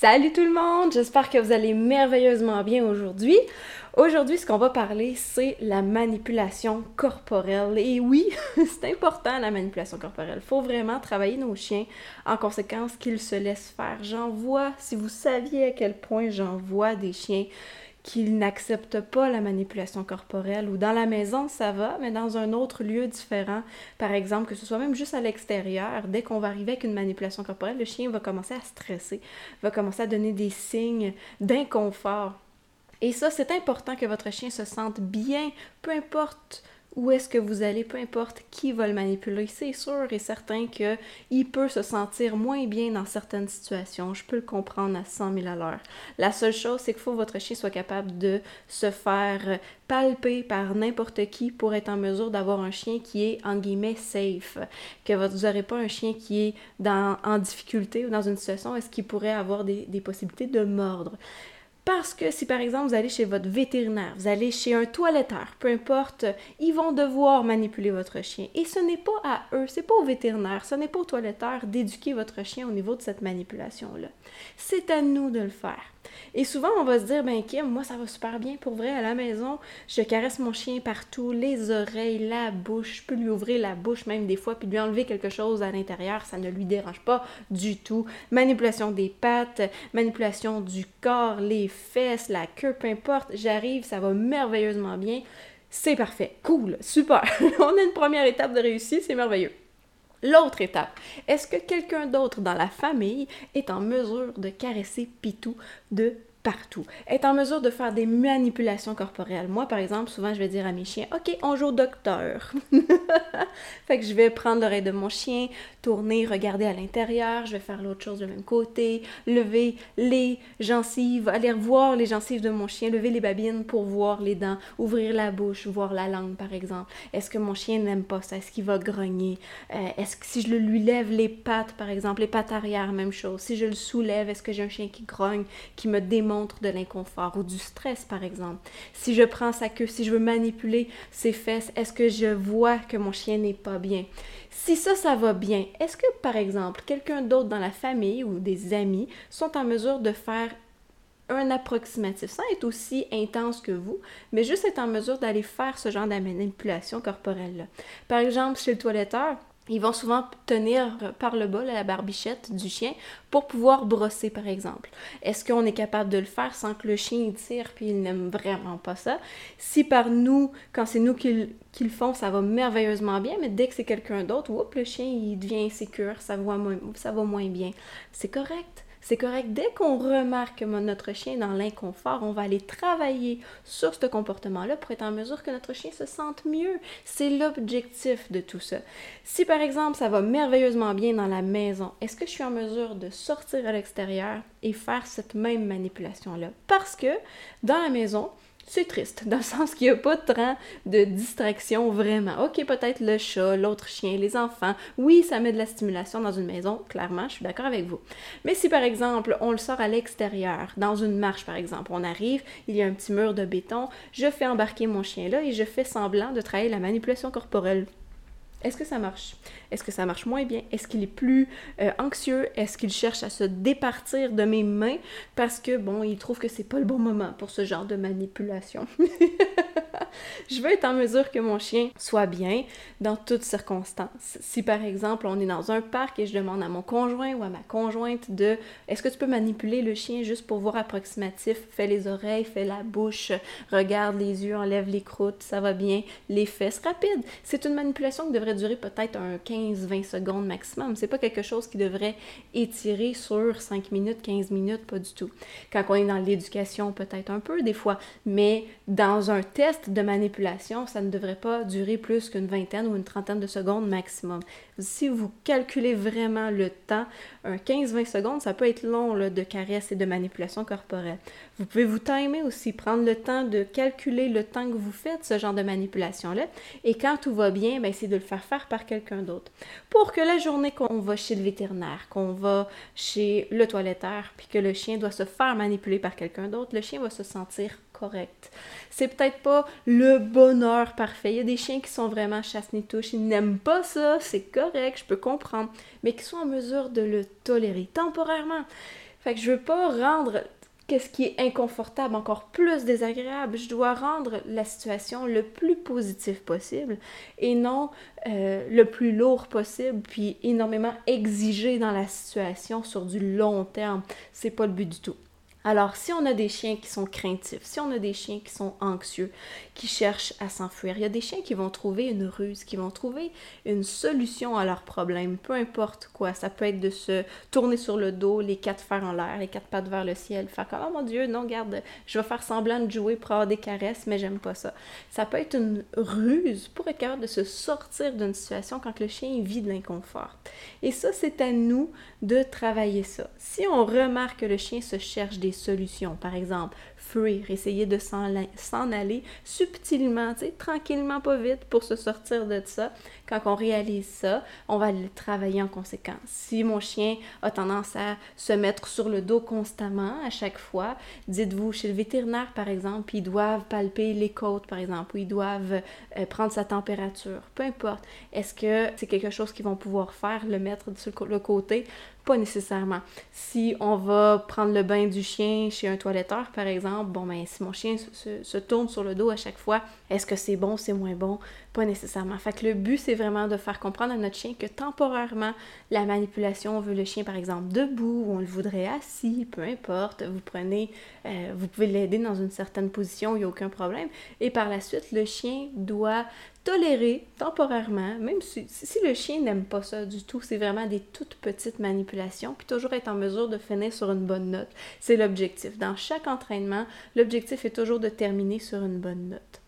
Salut tout le monde, j'espère que vous allez merveilleusement bien aujourd'hui. Aujourd'hui, ce qu'on va parler, c'est la manipulation corporelle. Et oui, c'est important la manipulation corporelle. Il faut vraiment travailler nos chiens en conséquence qu'ils se laissent faire. J'en vois, si vous saviez à quel point j'en vois des chiens qu'ils n'acceptent pas la manipulation corporelle ou dans la maison, ça va, mais dans un autre lieu différent, par exemple, que ce soit même juste à l'extérieur, dès qu'on va arriver avec une manipulation corporelle, le chien va commencer à stresser, va commencer à donner des signes d'inconfort. Et ça, c'est important que votre chien se sente bien, peu importe où est-ce que vous allez, peu importe qui va le manipuler, c'est sûr et certain qu'il peut se sentir moins bien dans certaines situations. Je peux le comprendre à 100 000 à l'heure. La seule chose, c'est qu'il faut que votre chien soit capable de se faire palper par n'importe qui pour être en mesure d'avoir un chien qui est, en guillemets, safe. Que vous n'aurez pas un chien qui est en difficulté ou dans une situation où est-ce qu'il pourrait avoir des possibilités de mordre. Parce que si par exemple vous allez chez votre vétérinaire, vous allez chez un toiletteur, peu importe, ils vont devoir manipuler votre chien. Et ce n'est pas à eux, c'est pas au vétérinaire, ce n'est pas au toiletteur d'éduquer votre chien au niveau de cette manipulation-là. C'est à nous de le faire. Et souvent, on va se dire, ben Kim, moi, ça va super bien pour vrai à la maison. Je caresse mon chien partout, les oreilles, la bouche. Je peux lui ouvrir la bouche même des fois, puis lui enlever quelque chose à l'intérieur. Ça ne lui dérange pas du tout. Manipulation des pattes, manipulation du corps, les fesses, la queue, peu importe. J'arrive, ça va merveilleusement bien. C'est parfait. Cool. Super. on a une première étape de réussite. C'est merveilleux. L'autre étape, est-ce que quelqu'un d'autre dans la famille est en mesure de caresser Pitou de partout. Être en mesure de faire des manipulations corporelles. Moi, par exemple, souvent, je vais dire à mes chiens, OK, on joue au docteur. fait que je vais prendre l'oreille de mon chien, tourner, regarder à l'intérieur, je vais faire l'autre chose de même côté, lever les gencives, aller voir les gencives de mon chien, lever les babines pour voir les dents, ouvrir la bouche, voir la langue, par exemple. Est-ce que mon chien n'aime pas ça? Est-ce qu'il va grogner? Euh, est-ce que si je lui lève les pattes, par exemple, les pattes arrière, même chose. Si je le soulève, est-ce que j'ai un chien qui grogne, qui me démontre montre de l'inconfort ou du stress, par exemple. Si je prends sa queue, si je veux manipuler ses fesses, est-ce que je vois que mon chien n'est pas bien? Si ça, ça va bien, est-ce que, par exemple, quelqu'un d'autre dans la famille ou des amis sont en mesure de faire un approximatif sans être aussi intense que vous, mais juste être en mesure d'aller faire ce genre de manipulation corporelle-là? Par exemple, chez le toiletteur, ils vont souvent tenir par le bas la barbichette du chien pour pouvoir brosser, par exemple. Est-ce qu'on est capable de le faire sans que le chien tire? Puis il n'aime vraiment pas ça? Si par nous, quand c'est nous qui, le font, ça va merveilleusement bien, mais dès que c'est quelqu'un d'autre, le chien il devient insécure, ça ça va moins bien. C'est correct. C'est correct. Dès qu'on remarque que notre chien dans l'inconfort, on va aller travailler sur ce comportement-là pour être en mesure que notre chien se sente mieux. C'est l'objectif de tout ça. Si par exemple ça va merveilleusement bien dans la maison, est-ce que je suis en mesure de sortir à l'extérieur et faire cette même manipulation-là? Parce que dans la maison, c'est triste, dans le sens qu'il n'y a pas de temps de distraction vraiment. Ok, peut-être le chat, l'autre chien, les enfants. Oui, ça met de la stimulation dans une maison, clairement, je suis d'accord avec vous. Mais si par exemple, on le sort à l'extérieur, dans une marche par exemple, on arrive, il y a un petit mur de béton, je fais embarquer mon chien là et je fais semblant de travailler la manipulation corporelle est-ce que ça marche? Est-ce que ça marche moins bien? Est-ce qu'il est plus euh, anxieux? Est-ce qu'il cherche à se départir de mes mains? Parce que, bon, il trouve que c'est pas le bon moment pour ce genre de manipulation? je veux être en mesure que mon chien soit bien dans toutes circonstances. Si par exemple on est dans un parc et je demande à mon conjoint ou à ma conjointe de est-ce que tu peux manipuler le chien juste pour voir approximatif, fais les oreilles, fais la bouche, regarde les yeux, enlève les croûtes, ça va bien, les fesses rapide. C'est une manipulation qui devrait durer peut-être un 15-20 secondes maximum. C'est pas quelque chose qui devrait étirer sur 5 minutes, 15 minutes, pas du tout. Quand on est dans l'éducation, peut-être un peu des fois, mais dans un test de manipulation, ça ne devrait pas durer plus qu'une vingtaine ou une trentaine de secondes maximum. Si vous calculez vraiment le temps, un 15-20 secondes, ça peut être long de caresse et de manipulation corporelle. Vous pouvez vous timer aussi, prendre le temps de calculer le temps que vous faites ce genre de manipulation-là. Et quand tout va bien, ben, c'est de le faire faire par quelqu'un d'autre. Pour que la journée qu'on va chez le vétérinaire, qu'on va chez le toiletteur, puis que le chien doit se faire manipuler par quelqu'un d'autre, le chien va se sentir correct. C'est peut-être pas le bonheur parfait. Il y a des chiens qui sont vraiment chasse-ni-touche, ils n'aiment pas ça, c'est correct, je peux comprendre, mais qui sont en mesure de le tolérer temporairement. Fait que je veux pas rendre qu'est-ce qui est inconfortable, encore plus désagréable. Je dois rendre la situation le plus positive possible et non euh, le plus lourd possible, puis énormément exiger dans la situation sur du long terme. C'est pas le but du tout. Alors, si on a des chiens qui sont craintifs, si on a des chiens qui sont anxieux, qui cherchent à s'enfuir, il y a des chiens qui vont trouver une ruse, qui vont trouver une solution à leurs problèmes, peu importe quoi. Ça peut être de se tourner sur le dos, les quatre fers en l'air, les quatre pattes vers le ciel, faire comme oh mon Dieu, non, garde, je vais faire semblant de jouer pour avoir des caresses, mais j'aime pas ça. Ça peut être une ruse pour être capable de se sortir d'une situation quand le chien vit de l'inconfort. Et ça, c'est à nous de travailler ça. Si on remarque que le chien se cherche des solutions, par exemple, fuir, essayer de s'en aller subtilement, tranquillement, pas vite pour se sortir de ça. Quand on réalise ça, on va le travailler en conséquence. Si mon chien a tendance à se mettre sur le dos constamment à chaque fois, dites-vous chez le vétérinaire par exemple, ils doivent palper les côtes par exemple, ou ils doivent euh, prendre sa température, peu importe. Est-ce que c'est quelque chose qu'ils vont pouvoir faire, le mettre sur le côté? Pas nécessairement. Si on va prendre le bain du chien chez un toiletteur, par exemple, bon, ben, si mon chien se, tourne sur le dos à chaque fois, est-ce que c'est bon, c'est moins bon? Pas nécessairement. Fait que le but, c'est vraiment de faire comprendre à notre chien que temporairement, la manipulation, on veut le chien, par exemple, debout, ou on le voudrait assis, peu importe. Vous prenez, euh, vous pouvez l'aider dans une certaine position, il n'y a aucun problème. Et par la suite, le chien doit tolérer temporairement, même si, le chien n'aime pas ça du tout, c'est vraiment des toutes petites manipulations, puis toujours être en mesure de finir sur une bonne note. C'est l'objectif. Dans chaque entraînement, l'objectif est toujours de terminer sur une bonne note.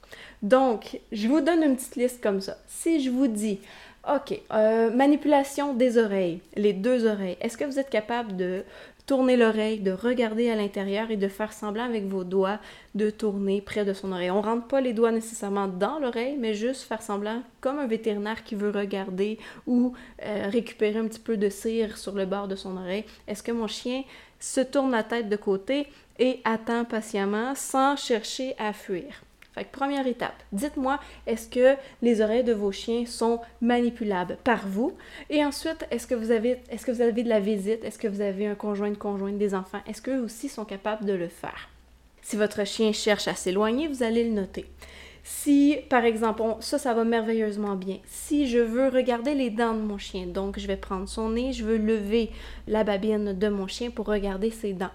Donc, je vous donne une petite liste comme ça. Si je vous dis, OK, euh, manipulation des oreilles, les deux oreilles, est-ce que vous êtes capable de tourner l'oreille, de regarder à l'intérieur et de faire semblant avec vos doigts de tourner près de son oreille. On rentre pas les doigts nécessairement dans l'oreille, mais juste faire semblant comme un vétérinaire qui veut regarder ou euh, récupérer un petit peu de cire sur le bord de son oreille. Est-ce que mon chien se tourne la tête de côté et attend patiemment sans chercher à fuir? Fait que première étape, dites-moi, est-ce que les oreilles de vos chiens sont manipulables par vous? Et ensuite, est-ce que vous avez, est-ce que vous avez de la visite? Est-ce que vous avez un conjoint, de conjointe, des enfants? Est-ce qu'eux aussi sont capables de le faire? Si votre chien cherche à s'éloigner, vous allez le noter. Si, par exemple, ça, ça va merveilleusement bien. Si je veux regarder les dents de mon chien, donc je vais prendre son nez, je veux lever la babine de mon chien pour regarder ses dents.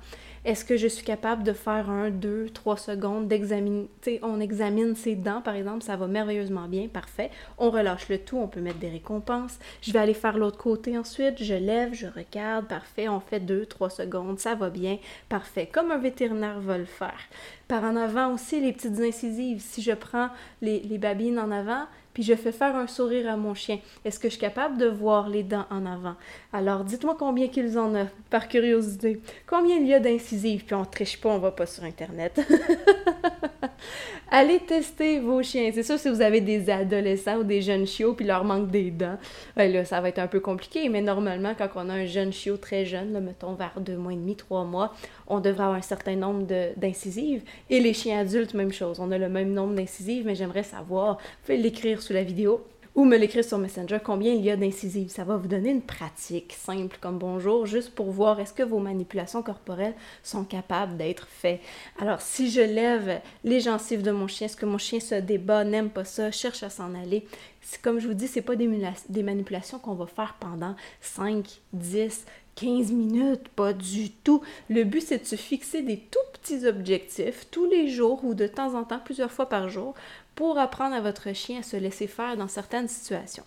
Est-ce que je suis capable de faire un, deux, trois secondes d'examiner, on examine ses dents par exemple, ça va merveilleusement bien, parfait. On relâche le tout, on peut mettre des récompenses. Je vais aller faire l'autre côté ensuite, je lève, je regarde, parfait, on fait deux, trois secondes, ça va bien, parfait, comme un vétérinaire va le faire. Par en avant aussi, les petites incisives. Si je prends les, les babines en avant, puis je fais faire un sourire à mon chien. Est-ce que je suis capable de voir les dents en avant? Alors, dites-moi combien qu'ils en ont, par curiosité. Combien il y a d'incisives? Puis on triche pas, on va pas sur Internet. Allez tester vos chiens. C'est sûr, si vous avez des adolescents ou des jeunes chiots puis leur manque des dents, ben là, ça va être un peu compliqué. Mais normalement, quand on a un jeune chiot très jeune, là, mettons vers deux mois et demi, trois mois, on devrait avoir un certain nombre d'incisives. Et les chiens adultes, même chose. On a le même nombre d'incisives, mais j'aimerais savoir, vous pouvez l'écrire sous la vidéo ou me l'écrire sur Messenger combien il y a d'incisives. Ça va vous donner une pratique simple comme bonjour, juste pour voir est-ce que vos manipulations corporelles sont capables d'être faites. Alors, si je lève les gencives de mon chien, est-ce que mon chien se débat, n'aime pas ça, cherche à s'en aller? Comme je vous dis, c'est pas des manipulations qu'on va faire pendant 5, 10, 15 minutes, pas du tout. Le but, c'est de se fixer des tout petits objectifs tous les jours ou de temps en temps, plusieurs fois par jour, pour apprendre à votre chien à se laisser faire dans certaines situations.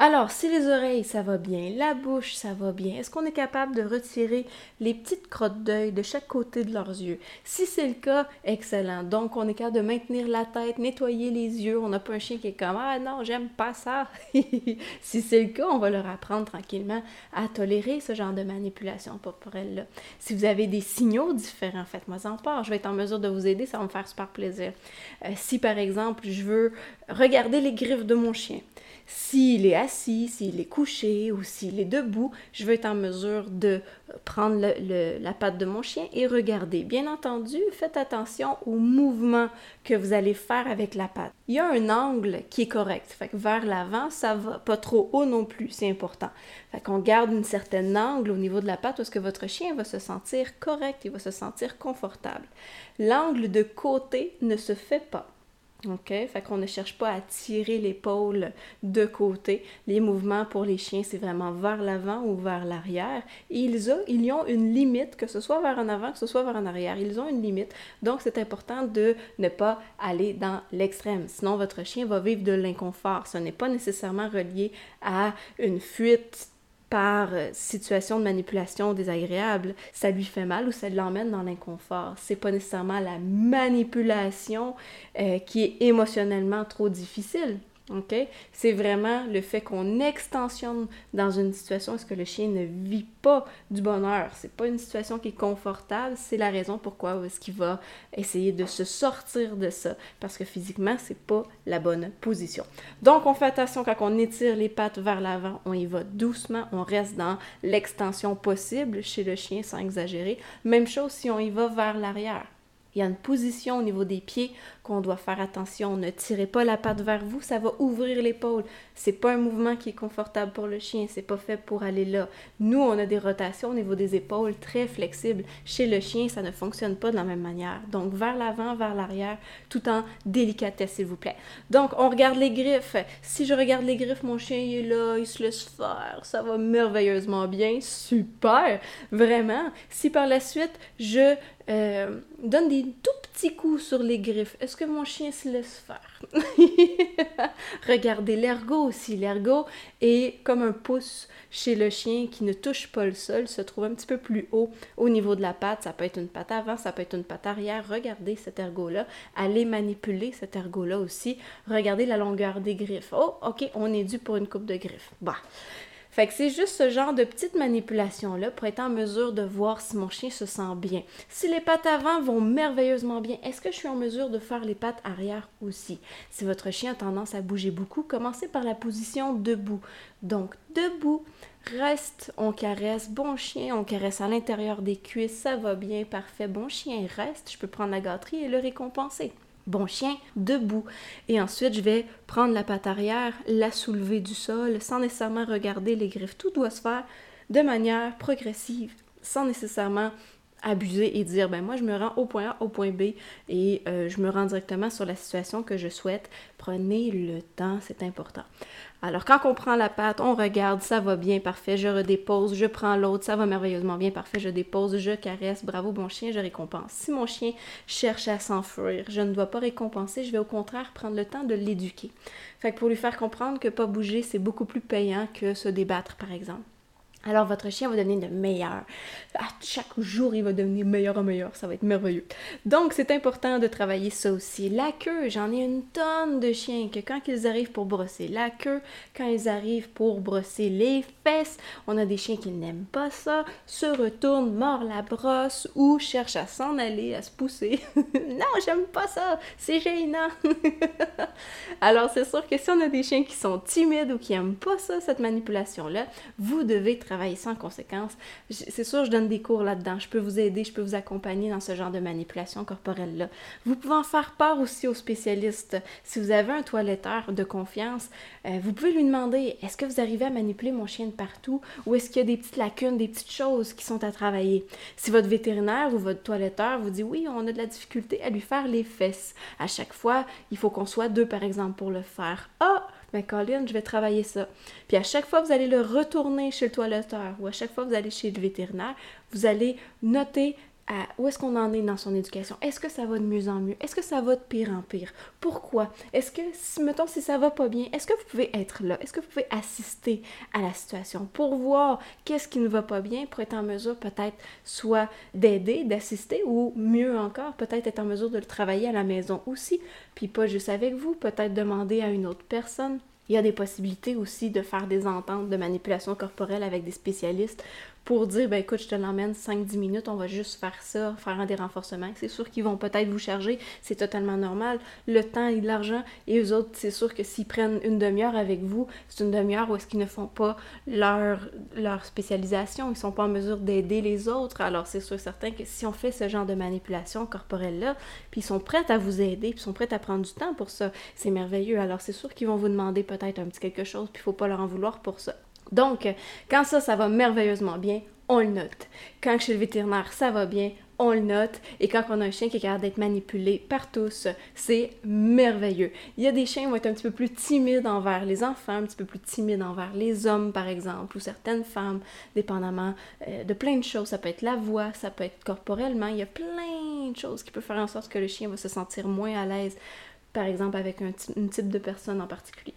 Alors, si les oreilles, ça va bien, la bouche, ça va bien, est-ce qu'on est capable de retirer les petites crottes d'œil de chaque côté de leurs yeux? Si c'est le cas, excellent. Donc, on est capable de maintenir la tête, nettoyer les yeux. On n'a pas un chien qui est comme Ah non, j'aime pas ça. si c'est le cas, on va leur apprendre tranquillement à tolérer ce genre de manipulation corporelle-là. Si vous avez des signaux différents, faites-moi en part. Je vais être en mesure de vous aider, ça va me faire super plaisir. Euh, si par exemple, je veux regarder les griffes de mon chien, s'il est assis, s'il est couché ou s'il est debout, je veux être en mesure de prendre la patte de mon chien et regarder. Bien entendu, faites attention au mouvement que vous allez faire avec la patte. Il y a un angle qui est correct. Fait que vers l'avant, ça va pas trop haut non plus, c'est important. Fait qu'on garde une certaine angle au niveau de la patte parce que votre chien va se sentir correct, il va se sentir confortable. L'angle de côté ne se fait pas. OK? Fait qu'on ne cherche pas à tirer l'épaule de côté. Les mouvements pour les chiens, c'est vraiment vers l'avant ou vers l'arrière. Ils, ont, ils ont une limite, que ce soit vers en avant, que ce soit vers en arrière. Ils ont une limite. Donc, c'est important de ne pas aller dans l'extrême. Sinon, votre chien va vivre de l'inconfort. Ce n'est pas nécessairement relié à une fuite par euh, situation de manipulation désagréable, ça lui fait mal ou ça l'emmène dans l'inconfort. C'est pas nécessairement la manipulation euh, qui est émotionnellement trop difficile. OK? C'est vraiment le fait qu'on extensionne dans une situation où ce que le chien ne vit pas du bonheur? C'est pas une situation qui est confortable, c'est la raison pourquoi est-ce va essayer de se sortir de ça parce que physiquement, c'est pas la bonne position. Donc on fait attention quand on étire les pattes vers l'avant, on y va doucement, on reste dans l'extension possible chez le chien sans exagérer. Même chose si on y va vers l'arrière. Il y a une position au niveau des pieds qu'on doit faire attention. Ne tirez pas la patte vers vous, ça va ouvrir l'épaule. C'est pas un mouvement qui est confortable pour le chien, c'est pas fait pour aller là. Nous, on a des rotations au niveau des épaules très flexibles. Chez le chien, ça ne fonctionne pas de la même manière. Donc vers l'avant, vers l'arrière, tout en délicatesse, s'il vous plaît. Donc on regarde les griffes. Si je regarde les griffes, mon chien il est là, il se laisse faire, ça va merveilleusement bien, super, vraiment. Si par la suite je euh, donne des tout petits coups sur les griffes, que mon chien se laisse faire. Regardez l'ergot aussi. L'ergot est comme un pouce chez le chien qui ne touche pas le sol, se trouve un petit peu plus haut au niveau de la patte. Ça peut être une patte avant, ça peut être une patte arrière. Regardez cet ergot-là. Allez manipuler cet ergot-là aussi. Regardez la longueur des griffes. Oh, ok, on est dû pour une coupe de griffes. Bah. Fait que c'est juste ce genre de petite manipulation-là pour être en mesure de voir si mon chien se sent bien. Si les pattes avant vont merveilleusement bien, est-ce que je suis en mesure de faire les pattes arrière aussi? Si votre chien a tendance à bouger beaucoup, commencez par la position debout. Donc, debout, reste, on caresse, bon chien, on caresse à l'intérieur des cuisses, ça va bien, parfait, bon chien, reste, je peux prendre la gâterie et le récompenser bon chien, debout. Et ensuite, je vais prendre la patte arrière, la soulever du sol, sans nécessairement regarder les griffes. Tout doit se faire de manière progressive, sans nécessairement abuser et dire ben moi je me rends au point A au point B et euh, je me rends directement sur la situation que je souhaite. Prenez le temps c'est important. Alors quand on prend la pâte on regarde ça va bien parfait je redépose je prends l'autre ça va merveilleusement bien parfait je dépose je caresse bravo bon chien je récompense. Si mon chien cherche à s'enfuir je ne dois pas récompenser je vais au contraire prendre le temps de l'éduquer. Fait que pour lui faire comprendre que pas bouger c'est beaucoup plus payant que se débattre par exemple alors votre chien va devenir de meilleur. À chaque jour, il va devenir meilleur et meilleur. Ça va être merveilleux. Donc, c'est important de travailler ça aussi. La queue, j'en ai une tonne de chiens que quand ils arrivent pour brosser la queue, quand ils arrivent pour brosser les fesses, on a des chiens qui n'aiment pas ça, se retournent, mordent la brosse ou cherchent à s'en aller, à se pousser. non, j'aime pas ça. C'est gênant. Alors, c'est sûr que si on a des chiens qui sont timides ou qui n'aiment pas ça, cette manipulation-là, vous devez travailler sans conséquence. C'est sûr, je donne des cours là-dedans. Je peux vous aider, je peux vous accompagner dans ce genre de manipulation corporelle-là. Vous pouvez en faire part aussi aux spécialistes. Si vous avez un toiletteur de confiance, euh, vous pouvez lui demander est-ce que vous arrivez à manipuler mon chien de partout? Ou est-ce qu'il y a des petites lacunes, des petites choses qui sont à travailler? Si votre vétérinaire ou votre toiletteur vous dit oui, on a de la difficulté à lui faire les fesses, à chaque fois, il faut qu'on soit deux par exemple pour le faire. Ah, mais Colin, je vais travailler ça. Puis à chaque fois que vous allez le retourner chez le toiletteur ou à chaque fois que vous allez chez le vétérinaire, vous allez noter où est-ce qu'on en est dans son éducation? Est-ce que ça va de mieux en mieux? Est-ce que ça va de pire en pire? Pourquoi? Est-ce que, si, mettons, si ça va pas bien, est-ce que vous pouvez être là? Est-ce que vous pouvez assister à la situation pour voir qu'est-ce qui ne va pas bien, pour être en mesure peut-être soit d'aider, d'assister ou mieux encore, peut-être être en mesure de le travailler à la maison aussi, puis pas juste avec vous, peut-être demander à une autre personne il y a des possibilités aussi de faire des ententes de manipulation corporelle avec des spécialistes pour dire, ben écoute, je te l'emmène 5-10 minutes, on va juste faire ça, faire des renforcements. C'est sûr qu'ils vont peut-être vous charger, c'est totalement normal. Le temps et l'argent, et eux autres, c'est sûr que s'ils prennent une demi-heure avec vous, c'est une demi-heure où est-ce qu'ils ne font pas leur, leur spécialisation, ils sont pas en mesure d'aider les autres. Alors c'est sûr certain que si on fait ce genre de manipulation corporelle-là, puis ils sont prêts à vous aider, puis ils sont prêts à prendre du temps pour ça, c'est merveilleux. Alors c'est sûr qu'ils vont vous demander peut-être un petit quelque chose, puis il faut pas leur en vouloir pour ça. Donc, quand ça, ça va merveilleusement bien, on le note. Quand chez le vétérinaire, ça va bien, on le note. Et quand on a un chien qui est capable d'être manipulé par tous, c'est merveilleux. Il y a des chiens qui vont être un petit peu plus timides envers les enfants, un petit peu plus timides envers les hommes, par exemple, ou certaines femmes, dépendamment euh, de plein de choses. Ça peut être la voix, ça peut être corporellement. Il y a plein de choses qui peuvent faire en sorte que le chien va se sentir moins à l'aise, par exemple, avec un, un type de personne en particulier.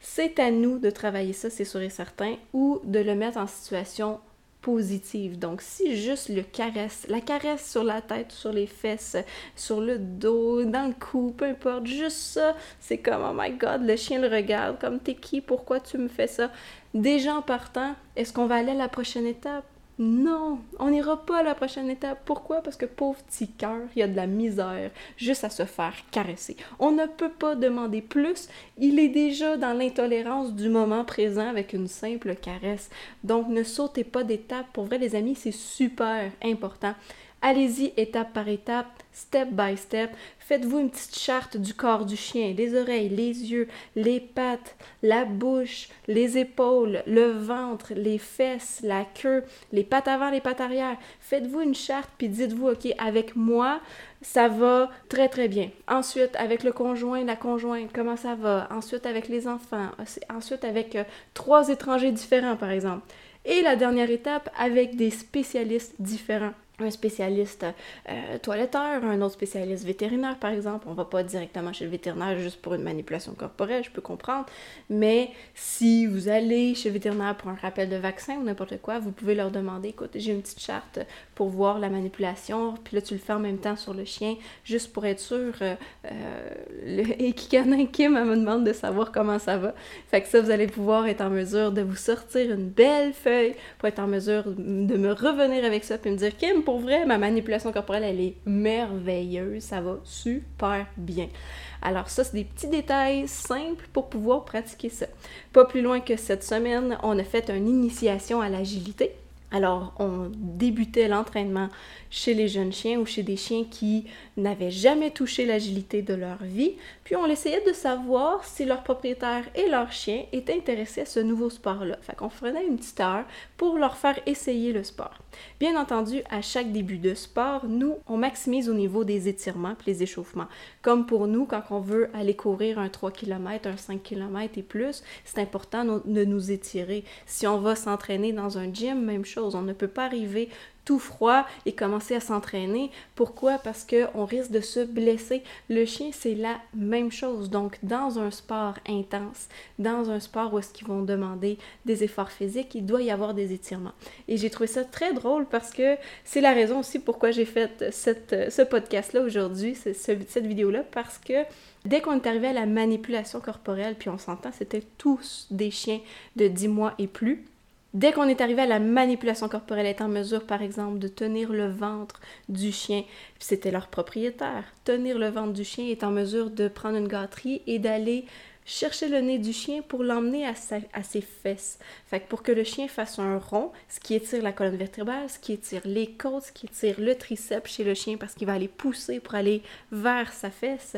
C'est à nous de travailler ça, c'est sûr et certain, ou de le mettre en situation positive. Donc, si juste le caresse, la caresse sur la tête, sur les fesses, sur le dos, dans le cou, peu importe, juste ça, c'est comme oh my god, le chien le regarde, comme t'es qui, pourquoi tu me fais ça? Déjà en partant, est-ce qu'on va aller à la prochaine étape? Non, on n'ira pas à la prochaine étape. Pourquoi? Parce que pauvre petit cœur, il y a de la misère juste à se faire caresser. On ne peut pas demander plus. Il est déjà dans l'intolérance du moment présent avec une simple caresse. Donc ne sautez pas d'étape. Pour vrai, les amis, c'est super important. Allez-y étape par étape, step by step. Faites-vous une petite charte du corps du chien, les oreilles, les yeux, les pattes, la bouche, les épaules, le ventre, les fesses, la queue, les pattes avant, les pattes arrière. Faites-vous une charte puis dites-vous, OK, avec moi, ça va très très bien. Ensuite, avec le conjoint, la conjointe, comment ça va? Ensuite, avec les enfants. Ensuite, avec euh, trois étrangers différents, par exemple. Et la dernière étape, avec des spécialistes différents un spécialiste euh, toiletteur, un autre spécialiste vétérinaire, par exemple. On va pas directement chez le vétérinaire juste pour une manipulation corporelle, je peux comprendre. Mais si vous allez chez le vétérinaire pour un rappel de vaccin ou n'importe quoi, vous pouvez leur demander, écoute, j'ai une petite charte pour voir la manipulation, puis là tu le fais en même temps sur le chien, juste pour être sûr. Euh, euh, et Kikanin Kim me demande de savoir comment ça va. Fait que ça, vous allez pouvoir être en mesure de vous sortir une belle feuille pour être en mesure de me revenir avec ça, puis me dire, Kim, pour vrai, ma manipulation corporelle, elle est merveilleuse. Ça va super bien. Alors ça, c'est des petits détails simples pour pouvoir pratiquer ça. Pas plus loin que cette semaine, on a fait une initiation à l'agilité. Alors, on débutait l'entraînement chez les jeunes chiens ou chez des chiens qui n'avaient jamais touché l'agilité de leur vie, puis on essayait de savoir si leur propriétaire et leur chien étaient intéressés à ce nouveau sport-là. Fait qu'on prenait une petite heure pour leur faire essayer le sport. Bien entendu, à chaque début de sport, nous, on maximise au niveau des étirements et les échauffements. Comme pour nous, quand on veut aller courir un 3 km, un 5 km et plus, c'est important de nous étirer. Si on va s'entraîner dans un gym, même chose, on ne peut pas arriver tout froid et commencer à s'entraîner. Pourquoi? Parce qu'on risque de se blesser. Le chien, c'est la même chose. Donc, dans un sport intense, dans un sport où est-ce qu'ils vont demander des efforts physiques, il doit y avoir des étirements. Et j'ai trouvé ça très drôle parce que c'est la raison aussi pourquoi j'ai fait ce podcast-là aujourd'hui, cette vidéo-là, parce que Dès qu'on est arrivé à la manipulation corporelle, puis on s'entend, c'était tous des chiens de 10 mois et plus, Dès qu'on est arrivé à la manipulation corporelle, être en mesure, par exemple, de tenir le ventre du chien, c'était leur propriétaire, tenir le ventre du chien, est en mesure de prendre une gâterie et d'aller chercher le nez du chien pour l'emmener à, à, ses fesses. Fait que pour que le chien fasse un rond, ce qui étire la colonne vertébrale, ce qui étire les côtes, ce qui étire le triceps chez le chien parce qu'il va aller pousser pour aller vers sa fesse,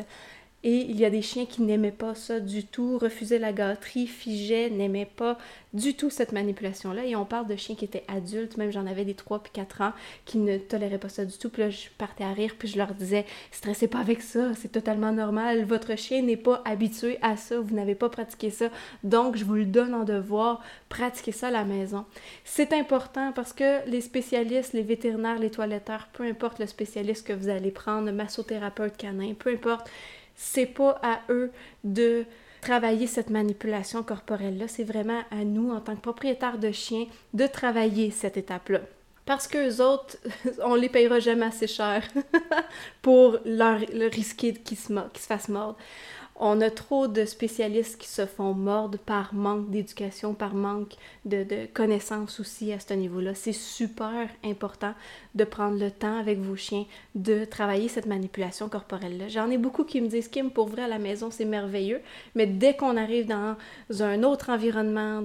et il y a des chiens qui n'aimaient pas ça du tout, refusaient la gâterie, figeaient, n'aimaient pas du tout cette manipulation-là. Et on parle de chiens qui étaient adultes, même j'en avais des 3 puis 4 ans, qui ne toléraient pas ça du tout. Puis là, je partais à rire, puis je leur disais, stressez pas avec ça, c'est totalement normal. Votre chien n'est pas habitué à ça, vous n'avez pas pratiqué ça. Donc, je vous le donne en devoir, pratiquez ça à la maison. C'est important parce que les spécialistes, les vétérinaires, les toiletteurs, peu importe le spécialiste que vous allez prendre, massothérapeute canin, peu importe, c'est pas à eux de travailler cette manipulation corporelle-là, c'est vraiment à nous, en tant que propriétaires de chiens, de travailler cette étape-là. Parce qu'eux autres, on les payera jamais assez cher pour leur, risquer qu'ils se, se fassent mordre. On a trop de spécialistes qui se font mordre par manque d'éducation, par manque de, connaissances aussi à ce niveau-là. C'est super important de prendre le temps avec vos chiens de travailler cette manipulation corporelle-là. J'en ai beaucoup qui me disent Kim, pour vrai à la maison, c'est merveilleux, mais dès qu'on arrive dans un autre environnement,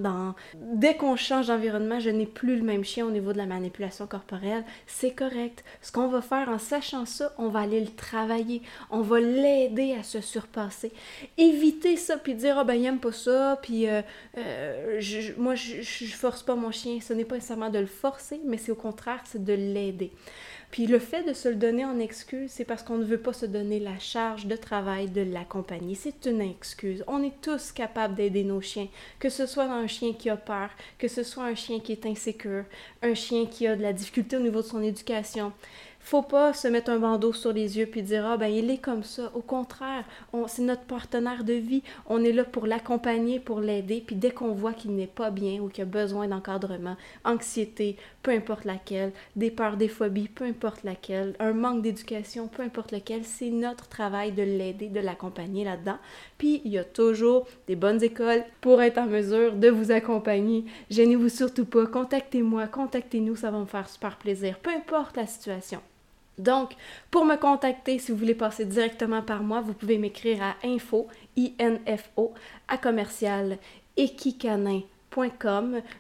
dès qu'on change d'environnement, je n'ai plus le même chien au niveau de la manipulation corporelle. C'est correct. Ce qu'on va faire en sachant ça, on va aller le travailler. On va l'aider à se surpasser. Éviter ça, puis dire Ah ben, il aime pas ça, puis euh, euh, moi, je, je force pas mon chien. Ce n'est pas nécessairement de le forcer, mais c'est au contraire, c'est de l'aider. Puis le fait de se le donner en excuse, c'est parce qu'on ne veut pas se donner la charge de travail de l'accompagner. C'est une excuse. On est tous capables d'aider nos chiens, que ce soit un chien qui a peur, que ce soit un chien qui est insécure, un chien qui a de la difficulté au niveau de son éducation faut pas se mettre un bandeau sur les yeux puis dire ah ben il est comme ça. Au contraire, c'est notre partenaire de vie. On est là pour l'accompagner, pour l'aider. Puis dès qu'on voit qu'il n'est pas bien ou qu'il a besoin d'encadrement, anxiété, peu importe laquelle, des peurs, des phobies, peu importe laquelle, un manque d'éducation, peu importe lequel, c'est notre travail de l'aider, de l'accompagner là-dedans. Puis il y a toujours des bonnes écoles pour être en mesure de vous accompagner. Gênez-vous surtout pas. Contactez-moi, contactez-nous, ça va me faire super plaisir. Peu importe la situation. Donc, pour me contacter, si vous voulez passer directement par moi, vous pouvez m'écrire à info, à commercial.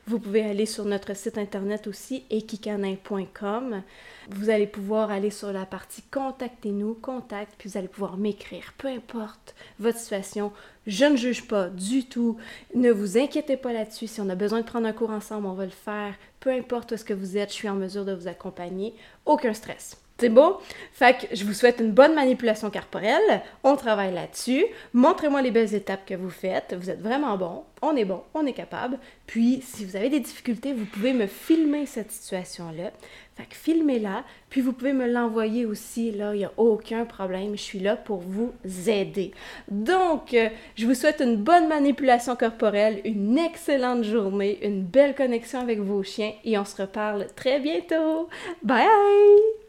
Vous pouvez aller sur notre site internet aussi, equicanin.com. Vous allez pouvoir aller sur la partie Contactez-nous, contact, puis vous allez pouvoir m'écrire, peu importe votre situation. Je ne juge pas du tout. Ne vous inquiétez pas là-dessus. Si on a besoin de prendre un cours ensemble, on va le faire. Peu importe où ce que vous êtes, je suis en mesure de vous accompagner. Aucun stress. C'est beau? Fait que je vous souhaite une bonne manipulation corporelle. On travaille là-dessus. Montrez-moi les belles étapes que vous faites. Vous êtes vraiment bon. On est bon. On est capable. Puis, si vous avez des difficultés, vous pouvez me filmer cette situation-là. Fait que filmez-la. Puis, vous pouvez me l'envoyer aussi. Là, il n'y a aucun problème. Je suis là pour vous aider. Donc, euh, je vous souhaite une bonne manipulation corporelle, une excellente journée, une belle connexion avec vos chiens et on se reparle très bientôt. Bye!